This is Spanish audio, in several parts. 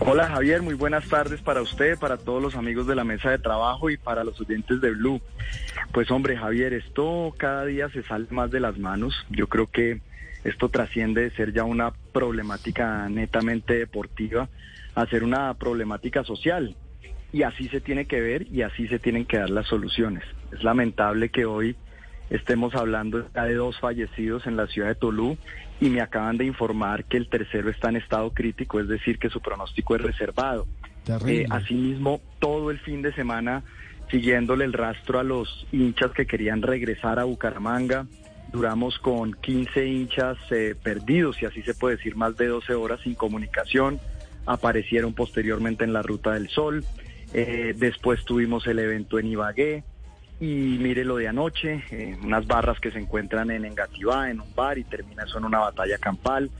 Hola Javier, muy buenas tardes para usted, para todos los amigos de la mesa de trabajo y para los oyentes de Blue. Pues hombre Javier, esto cada día se sale más de las manos. Yo creo que esto trasciende de ser ya una problemática netamente deportiva a ser una problemática social. Y así se tiene que ver y así se tienen que dar las soluciones. Es lamentable que hoy estemos hablando de dos fallecidos en la ciudad de Tolú y me acaban de informar que el tercero está en estado crítico, es decir, que su pronóstico es reservado. Eh, asimismo, todo el fin de semana siguiéndole el rastro a los hinchas que querían regresar a Bucaramanga. Duramos con 15 hinchas eh, perdidos, si así se puede decir, más de 12 horas sin comunicación. Aparecieron posteriormente en la Ruta del Sol. Eh, después tuvimos el evento en Ibagué. Y mire lo de anoche, eh, unas barras que se encuentran en Engativá, en un bar, y termina eso en una batalla campal.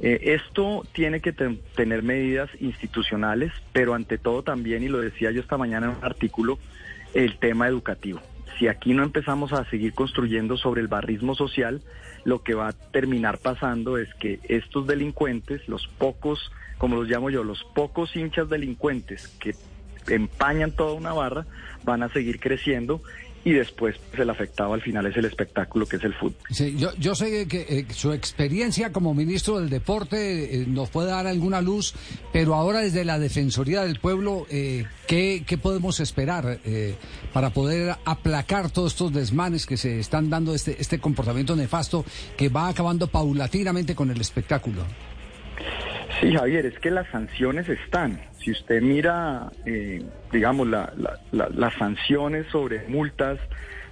Eh, esto tiene que ten- tener medidas institucionales, pero ante todo también, y lo decía yo esta mañana en un artículo, el tema educativo. Si aquí no empezamos a seguir construyendo sobre el barrismo social, lo que va a terminar pasando es que estos delincuentes, los pocos, como los llamo yo, los pocos hinchas delincuentes que empañan toda una barra, van a seguir creciendo y después el afectado al final es el espectáculo que es el fútbol. Sí, yo, yo sé que eh, su experiencia como ministro del Deporte eh, nos puede dar alguna luz, pero ahora desde la Defensoría del Pueblo, eh, ¿qué, qué podemos esperar eh, para poder aplacar todos estos desmanes que se están dando, este, este comportamiento nefasto que va acabando paulatinamente con el espectáculo? Sí, Javier, es que las sanciones están. Si usted mira, eh, digamos, la- la- la- las sanciones sobre multas,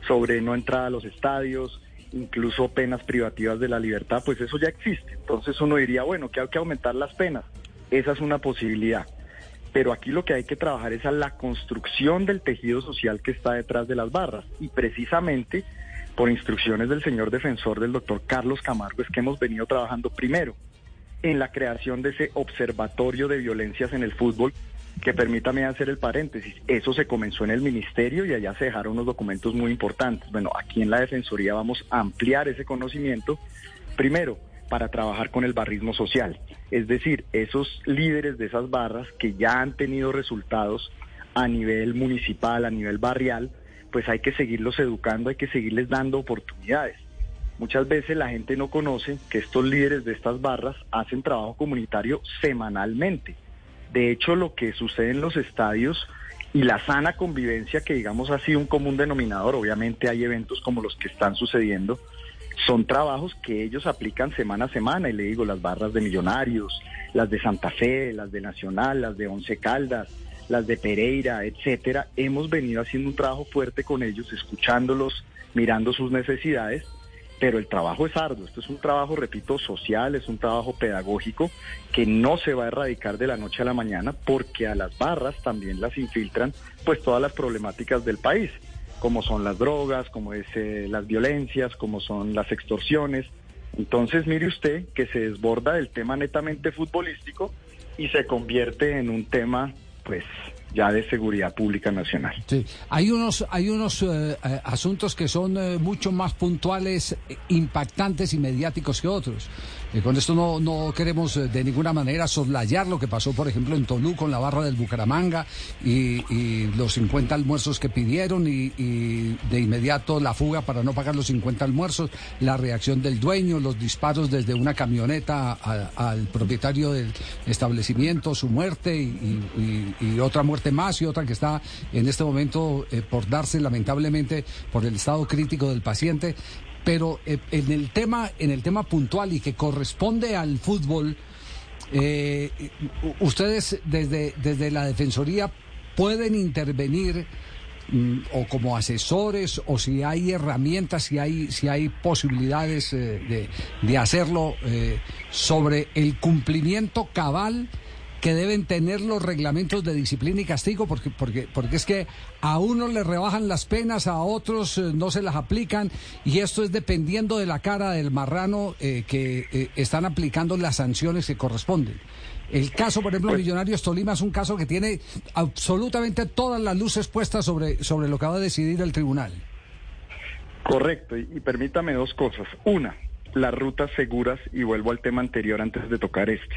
sobre no entrada a los estadios, incluso penas privativas de la libertad, pues eso ya existe. Entonces uno diría, bueno, que hay que aumentar las penas. Esa es una posibilidad. Pero aquí lo que hay que trabajar es a la construcción del tejido social que está detrás de las barras. Y precisamente por instrucciones del señor defensor, del doctor Carlos Camargo, es que hemos venido trabajando primero en la creación de ese observatorio de violencias en el fútbol, que permítame hacer el paréntesis, eso se comenzó en el ministerio y allá se dejaron unos documentos muy importantes. Bueno, aquí en la Defensoría vamos a ampliar ese conocimiento, primero, para trabajar con el barrismo social, es decir, esos líderes de esas barras que ya han tenido resultados a nivel municipal, a nivel barrial, pues hay que seguirlos educando, hay que seguirles dando oportunidades. Muchas veces la gente no conoce que estos líderes de estas barras hacen trabajo comunitario semanalmente. De hecho, lo que sucede en los estadios y la sana convivencia, que digamos ha sido un común denominador, obviamente hay eventos como los que están sucediendo, son trabajos que ellos aplican semana a semana, y le digo, las barras de Millonarios, las de Santa Fe, las de Nacional, las de Once Caldas, las de Pereira, etcétera. Hemos venido haciendo un trabajo fuerte con ellos, escuchándolos, mirando sus necesidades, pero el trabajo es arduo. Esto es un trabajo, repito, social, es un trabajo pedagógico que no se va a erradicar de la noche a la mañana porque a las barras también las infiltran pues todas las problemáticas del país, como son las drogas, como es eh, las violencias, como son las extorsiones. Entonces mire usted que se desborda del tema netamente futbolístico y se convierte en un tema pues ya de seguridad pública nacional. Sí, hay unos, hay unos eh, eh, asuntos que son eh, mucho más puntuales, eh, impactantes y mediáticos que otros. Con esto no, no queremos eh, de ninguna manera soslayar lo que pasó, por ejemplo, en Tolú con la barra del Bucaramanga y, y los 50 almuerzos que pidieron y, y de inmediato la fuga para no pagar los 50 almuerzos, la reacción del dueño, los disparos desde una camioneta al propietario del establecimiento, su muerte y, y- y otra muerte más y otra que está en este momento eh, por darse lamentablemente por el estado crítico del paciente. Pero eh, en el tema, en el tema puntual y que corresponde al fútbol, eh, ustedes desde, desde la Defensoría pueden intervenir mm, o como asesores o si hay herramientas, si hay, si hay posibilidades eh, de, de, hacerlo sobre el cumplimiento cabal que deben tener los reglamentos de disciplina y castigo, porque, porque, porque es que a unos le rebajan las penas, a otros eh, no se las aplican, y esto es dependiendo de la cara del marrano eh, que eh, están aplicando las sanciones que corresponden. El caso, por ejemplo, Millonarios Tolima es un caso que tiene absolutamente todas las luces puestas sobre, sobre lo que va a decidir el tribunal. Correcto, y, y permítame dos cosas. Una, las rutas seguras, y vuelvo al tema anterior antes de tocar este.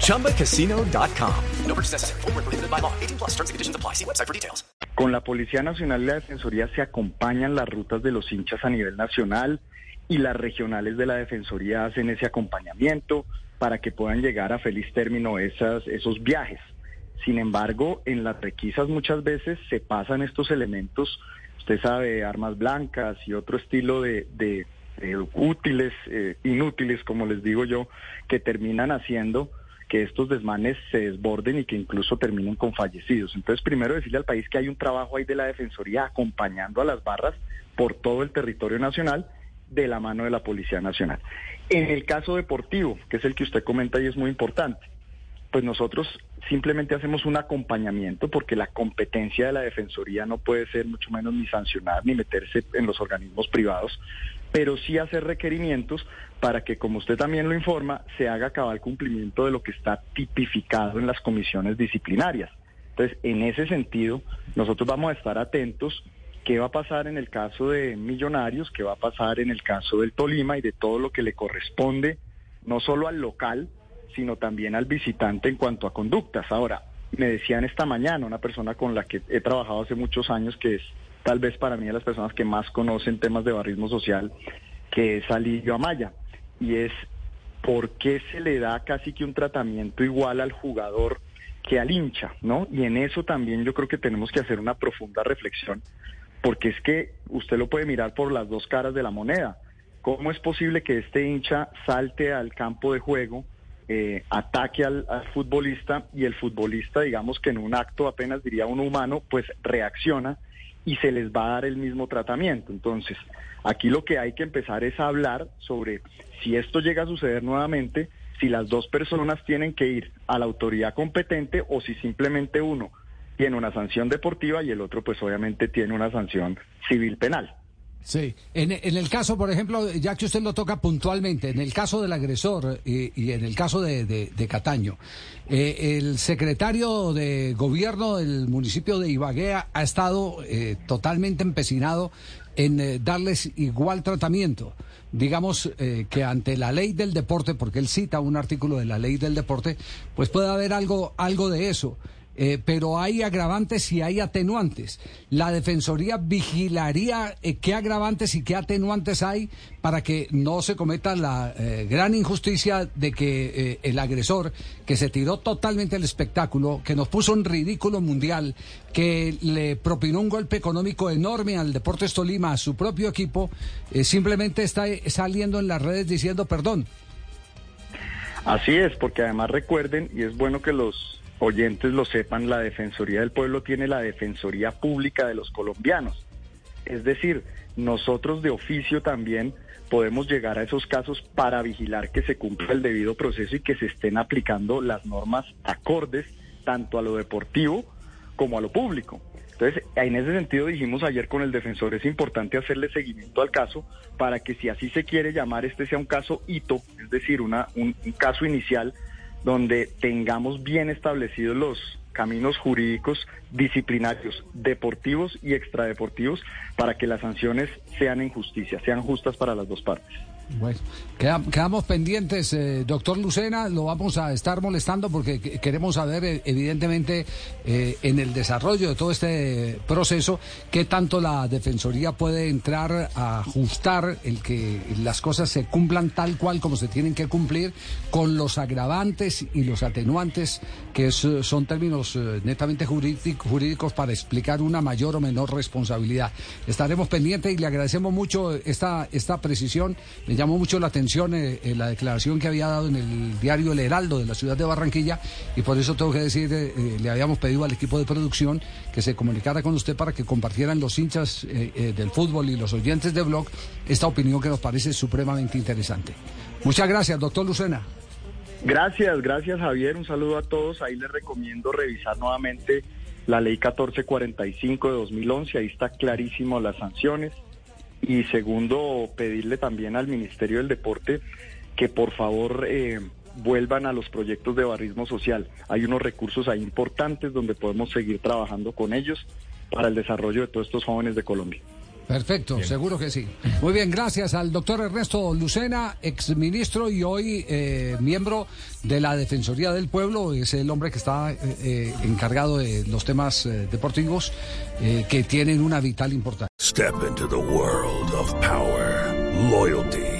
ChumbaCasino.com. No purchase necessary. Full prohibited by law. 18 plus terms and conditions apply. See website for details. Con la Policía Nacional y la Defensoría se acompañan las rutas de los hinchas a nivel nacional y las regionales de la Defensoría hacen ese acompañamiento para que puedan llegar a feliz término esas, esos viajes. Sin embargo, en las requisas muchas veces se pasan estos elementos, usted sabe, armas blancas y otro estilo de, de, de útiles, eh, inútiles, como les digo yo, que terminan haciendo que estos desmanes se desborden y que incluso terminen con fallecidos. Entonces, primero decirle al país que hay un trabajo ahí de la Defensoría acompañando a las barras por todo el territorio nacional de la mano de la Policía Nacional. En el caso deportivo, que es el que usted comenta y es muy importante, pues nosotros simplemente hacemos un acompañamiento porque la competencia de la Defensoría no puede ser mucho menos ni sancionar ni meterse en los organismos privados, pero sí hacer requerimientos para que, como usted también lo informa, se haga cabal cumplimiento de lo que está tipificado en las comisiones disciplinarias. Entonces, en ese sentido, nosotros vamos a estar atentos qué va a pasar en el caso de Millonarios, qué va a pasar en el caso del Tolima y de todo lo que le corresponde, no solo al local, sino también al visitante en cuanto a conductas. Ahora, me decían esta mañana una persona con la que he trabajado hace muchos años, que es tal vez para mí de las personas que más conocen temas de barrismo social, que es Alillo Amaya, y es por qué se le da casi que un tratamiento igual al jugador que al hincha, ¿no? Y en eso también yo creo que tenemos que hacer una profunda reflexión, porque es que usted lo puede mirar por las dos caras de la moneda. ¿Cómo es posible que este hincha salte al campo de juego, eh, ataque al, al, futbolista y el futbolista, digamos que en un acto apenas diría un humano, pues reacciona y se les va a dar el mismo tratamiento. Entonces, aquí lo que hay que empezar es a hablar sobre si esto llega a suceder nuevamente, si las dos personas tienen que ir a la autoridad competente o si simplemente uno tiene una sanción deportiva y el otro pues obviamente tiene una sanción civil penal. Sí, en, en, el caso, por ejemplo, ya que usted lo toca puntualmente, en el caso del agresor y, y en el caso de, Cataño, eh, el secretario de gobierno del municipio de Ibagué ha estado eh, totalmente empecinado en eh, darles igual tratamiento. Digamos eh, que ante la ley del deporte, porque él cita un artículo de la ley del deporte, pues puede haber algo, algo de eso. Eh, pero hay agravantes y hay atenuantes. La Defensoría vigilaría eh, qué agravantes y qué atenuantes hay para que no se cometa la eh, gran injusticia de que el agresor, que se tiró totalmente el espectáculo, que nos puso en ridículo mundial, que le propinó un golpe económico enorme al Deportes Tolima, a su propio equipo, simplemente está saliendo en las redes diciendo perdón. Así es, porque además recuerden, y es bueno que los oyentes lo sepan, la Defensoría del Pueblo tiene la Defensoría Pública de los colombianos. Es decir, nosotros de oficio también podemos llegar a esos casos para vigilar que se cumpla el debido proceso y que se estén aplicando las normas acordes tanto a lo deportivo como a lo público. Entonces, en ese sentido dijimos ayer con el defensor, es importante hacerle seguimiento al caso para que si así se quiere llamar, este sea un caso hito, es decir, una, un, un caso inicial donde tengamos bien establecidos los caminos jurídicos disciplinarios, deportivos y extradeportivos, para que las sanciones sean en justicia, sean justas para las dos partes. Bueno, quedamos pendientes, eh, doctor Lucena, lo vamos a estar molestando porque queremos saber, eh, evidentemente, eh, en el desarrollo de todo este proceso, qué tanto la Defensoría puede entrar a ajustar el que las cosas se cumplan tal cual como se tienen que cumplir, con los agravantes y los atenuantes, que son términos netamente jurídicos para explicar una mayor o menor responsabilidad. Estaremos pendientes y le agradecemos mucho esta, esta precisión llamó mucho la atención eh, eh, la declaración que había dado en el diario El Heraldo de la ciudad de Barranquilla y por eso tengo que decir, eh, le habíamos pedido al equipo de producción que se comunicara con usted para que compartieran los hinchas del fútbol y los oyentes de blog esta opinión que nos parece supremamente interesante. Muchas gracias, doctor Lucena. Gracias, gracias Javier, un saludo a todos. Ahí les recomiendo revisar nuevamente la ley 1445 de 2011, ahí está clarísimo las sanciones y segundo, pedirle también al Ministerio del Deporte que por favor eh, vuelvan a los proyectos de barrismo social. Hay unos recursos ahí importantes donde podemos seguir trabajando con ellos para el desarrollo de todos estos jóvenes de Colombia. Perfecto, seguro que sí. Muy bien, gracias al doctor Ernesto Lucena, exministro y hoy eh, miembro de la Defensoría del Pueblo. Es el hombre que está eh, eh, encargado de los temas deportivos que tienen una vital importancia. Step into the world of power, loyalty